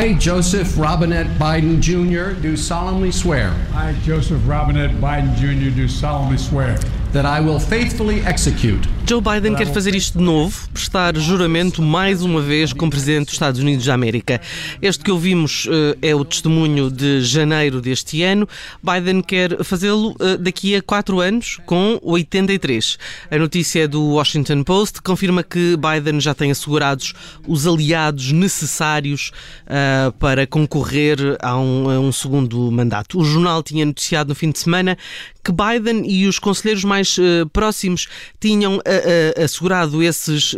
I, Joseph Robinette Biden Jr., do solemnly swear. I, Joseph Robinette Biden Jr., do solemnly swear. That I will faithfully execute. Joe Biden quer fazer isto de novo, prestar juramento mais uma vez como Presidente dos Estados Unidos da América. Este que ouvimos uh, é o testemunho de janeiro deste ano. Biden quer fazê-lo uh, daqui a quatro anos, com 83. A notícia é do Washington Post confirma que Biden já tem assegurados os aliados necessários uh, para concorrer a um, a um segundo mandato. O jornal tinha noticiado no fim de semana que Biden e os conselheiros mais próximos tinham uh, uh, assegurado esses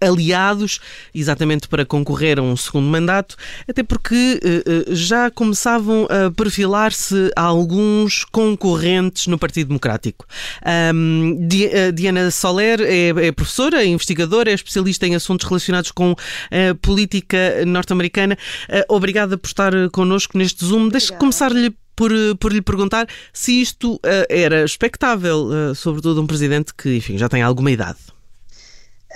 aliados exatamente para concorrer a um segundo mandato, até porque já começavam a perfilar-se alguns concorrentes no Partido Democrático. Um, Diana Soler é, é, professora, é investigadora, é especialista em assuntos relacionados com a política norte-americana. obrigada por estar connosco neste Zoom. Deixe começar-lhe por, por lhe perguntar se isto uh, era expectável, uh, sobretudo um presidente que, enfim, já tem alguma idade.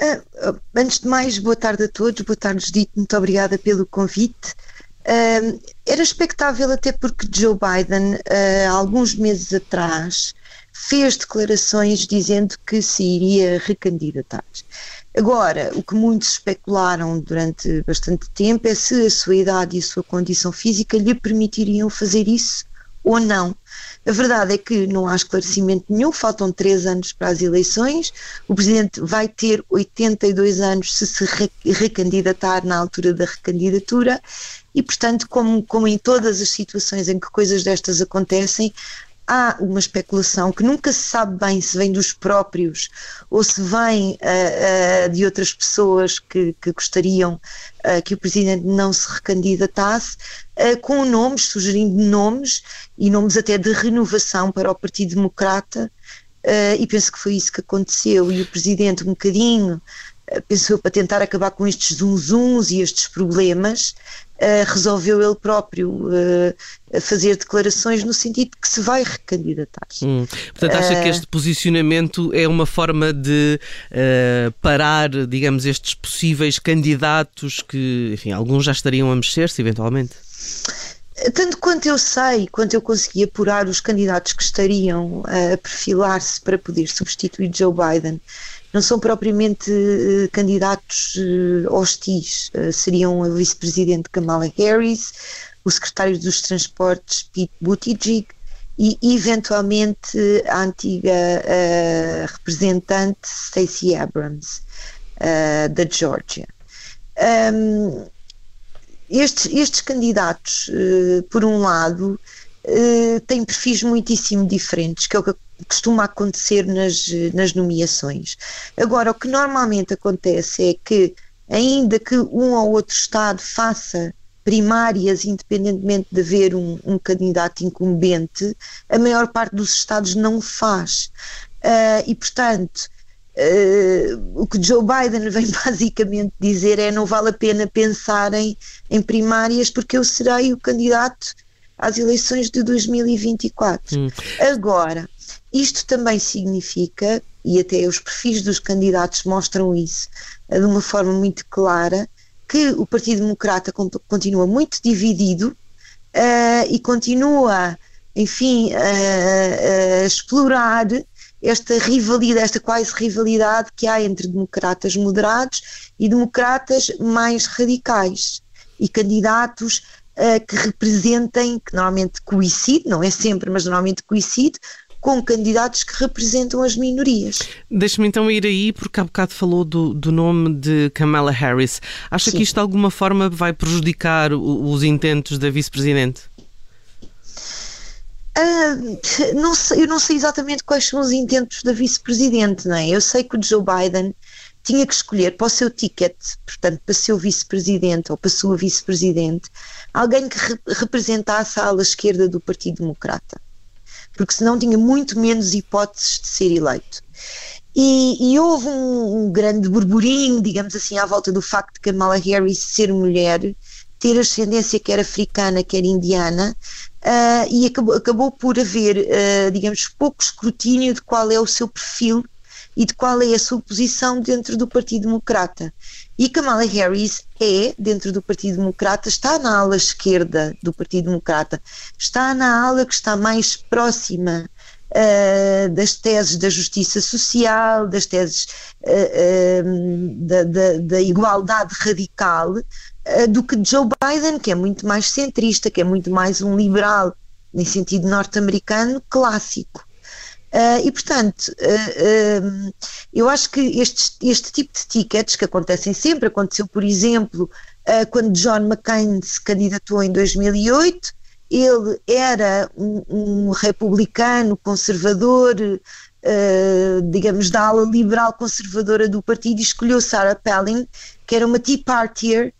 Uh, antes de mais, boa tarde a todos, boa tarde, Dito, muito obrigada pelo convite. Uh, era expectável até porque Joe Biden, uh, alguns meses atrás, fez declarações dizendo que se iria recandidatar. Agora, o que muitos especularam durante bastante tempo é se a sua idade e a sua condição física lhe permitiriam fazer isso ou não. A verdade é que não há esclarecimento nenhum, faltam três anos para as eleições, o Presidente vai ter 82 anos se se recandidatar na altura da recandidatura e, portanto, como, como em todas as situações em que coisas destas acontecem, há uma especulação que nunca se sabe bem se vem dos próprios ou se vem uh, uh, de outras pessoas que, que gostariam uh, que o Presidente não se recandidatasse, com nomes, sugerindo nomes e nomes até de renovação para o Partido Democrata, e penso que foi isso que aconteceu. E o Presidente, um bocadinho pensou para tentar acabar com estes zunzuns e estes problemas, uh, resolveu ele próprio uh, fazer declarações no sentido de que se vai recandidatar. Hum. Portanto, acha uh, que este posicionamento é uma forma de parar, digamos, estes possíveis candidatos que, enfim, alguns já estariam a mexer-se eventualmente? Tanto quanto eu sei, quanto eu consegui apurar os candidatos que estariam a perfilar-se para poder substituir Joe Biden, não são propriamente uh, candidatos uh, hostis, uh, seriam a vice-presidente Kamala Harris, o secretário dos Transportes Pete Buttigieg e eventualmente a antiga representante Stacey Abrams da Georgia. Um, estes, estes candidatos, por um lado, têm perfis muitíssimo diferentes, que é o que costuma acontecer nas, nas nomeações. Agora, o que normalmente acontece é que, ainda que um ou outro Estado faça primárias, independentemente de haver um, um candidato incumbente, a maior parte dos Estados não faz. Uh, e, portanto, uh, o que Joe Biden vem basicamente dizer é não vale a pena pensar em, em primárias porque eu serei o candidato às eleições de 2024. Hum. Agora, isto também significa, e até os perfis dos candidatos mostram isso eh, de uma forma muito clara, que o Partido Democrata continua muito dividido uh, e continua, enfim, a explorar esta rivalidade, esta quase rivalidade que há entre democratas moderados e democratas mais radicais e candidatos uh, que representem, que normalmente coincidem, não é sempre, mas normalmente coincidem com candidatos que representam as minorias. Deixe-me então ir aí, porque há bocado falou do, do nome de Kamala Harris. Acha Sim. que isto de alguma forma vai prejudicar os intentos da vice-presidente? Uh, não sei, eu não sei exatamente quais são os intentos da vice-presidente, não é? Eu sei que o Joe Biden tinha que escolher para o seu ticket, portanto, para o vice-presidente ou para sua vice-presidente, alguém que re representasse a ala esquerda do Partido Democrata porque senão tinha muito menos hipóteses de ser eleito. E, e houve um, um, grande burburinho, digamos assim, à volta do facto de Kamala Harris ser mulher, ter ascendência quer africana, quer indiana, uh, e acabou, acabou, por haver, uh, digamos, pouco escrutínio de qual é o seu perfil e de qual é a sua posição dentro do Partido Democrata. E Kamala Harris é, dentro do Partido Democrata, está na ala esquerda do Partido Democrata, está na ala que está mais próxima uh, das teses da justiça social, das teses uh, da, da, da, igualdade radical, do que Joe Biden, que é muito mais centrista, que é muito mais um liberal, em sentido norte-americano, clássico. Uh, e, portanto, uh, uh, eu acho que este, este tipo de tickets que acontecem sempre, aconteceu, por exemplo, quando John McCain se candidatou em 2008, ele era um, um republicano conservador, digamos, da ala liberal conservadora do partido e escolheu Sarah Palin, que era uma Tea Partier,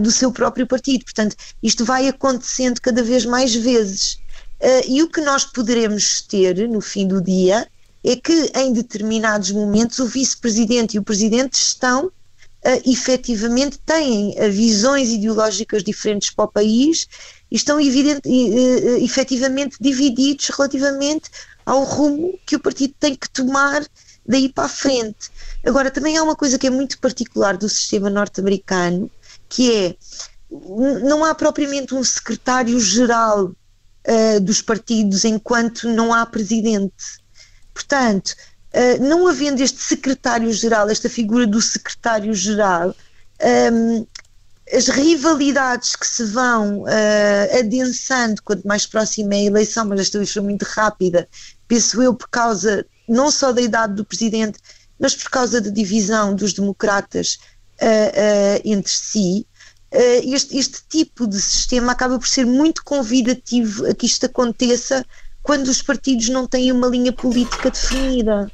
do seu próprio partido. Portanto, isto vai acontecendo cada vez mais vezes. Uh, e o que nós poderemos ter no fim do dia é que em determinados momentos o vice-presidente e o presidente estão uh, efetivamente têm uh, visões ideológicas diferentes para o país e estão evidente, uh, efetivamente divididos relativamente ao rumo que o partido tem que tomar daí para a frente. Agora, também há uma coisa que é muito particular do sistema norte-americano, que é não há propriamente um secretário-geral uh, dos partidos enquanto não há presidente. Portanto, uh, não havendo este secretário-geral, esta figura do secretário-geral, um, ehm, as rivalidades que se vão uh, adensando quanto mais próxima é a eleição, mas esta vez foi muito rápida, penso eu, por causa não só da idade do presidente, mas por causa da divisão dos democratas uh, uh, entre si, este, este tipo de sistema acaba por ser muito convidativo a que isto aconteça quando os partidos não têm uma linha política definida.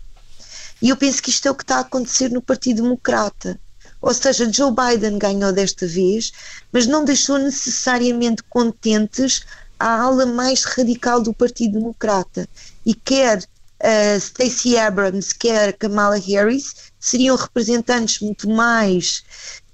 E eu penso que isto é o que está a acontecer no Partido Democrata. Ou seja, Joe Biden ganhou desta vez, mas não deixou necessariamente contentes a ala mais radical do Partido Democrata. E quer uh, Stacey Abrams, quer Kamala Harris, seriam representantes muito mais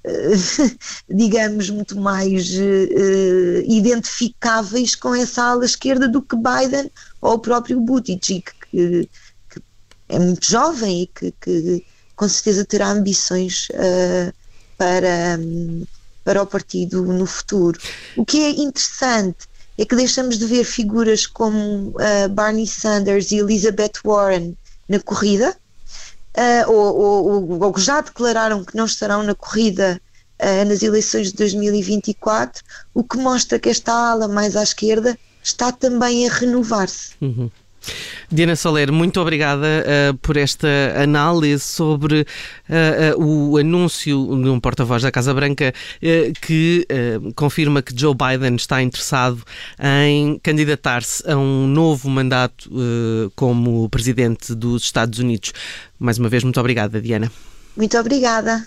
digamos, muito mais uh, identificáveis com essa ala esquerda do que Biden ou o próprio Buttigieg, que, que é muito jovem e que, que, com certeza terá ambições uh, para, um, para o partido no futuro. O que é interessante é que deixamos de ver figuras como uh, Barney Sanders e Elizabeth Warren na corrida, uh, ou, ou, ou, já declararam que não estarão na corrida uh, nas eleições de 2024, o que mostra que esta ala mais à esquerda está também a renovar-se. Uhum. Diana Soler, muito obrigada uh, por esta análise sobre uh, uh, o anúncio de um porta-voz da Casa Branca que confirma que Joe Biden está interessado em candidatar-se a um novo mandato como presidente dos Estados Unidos. Mais uma vez, muito obrigada, Diana. Muito obrigada.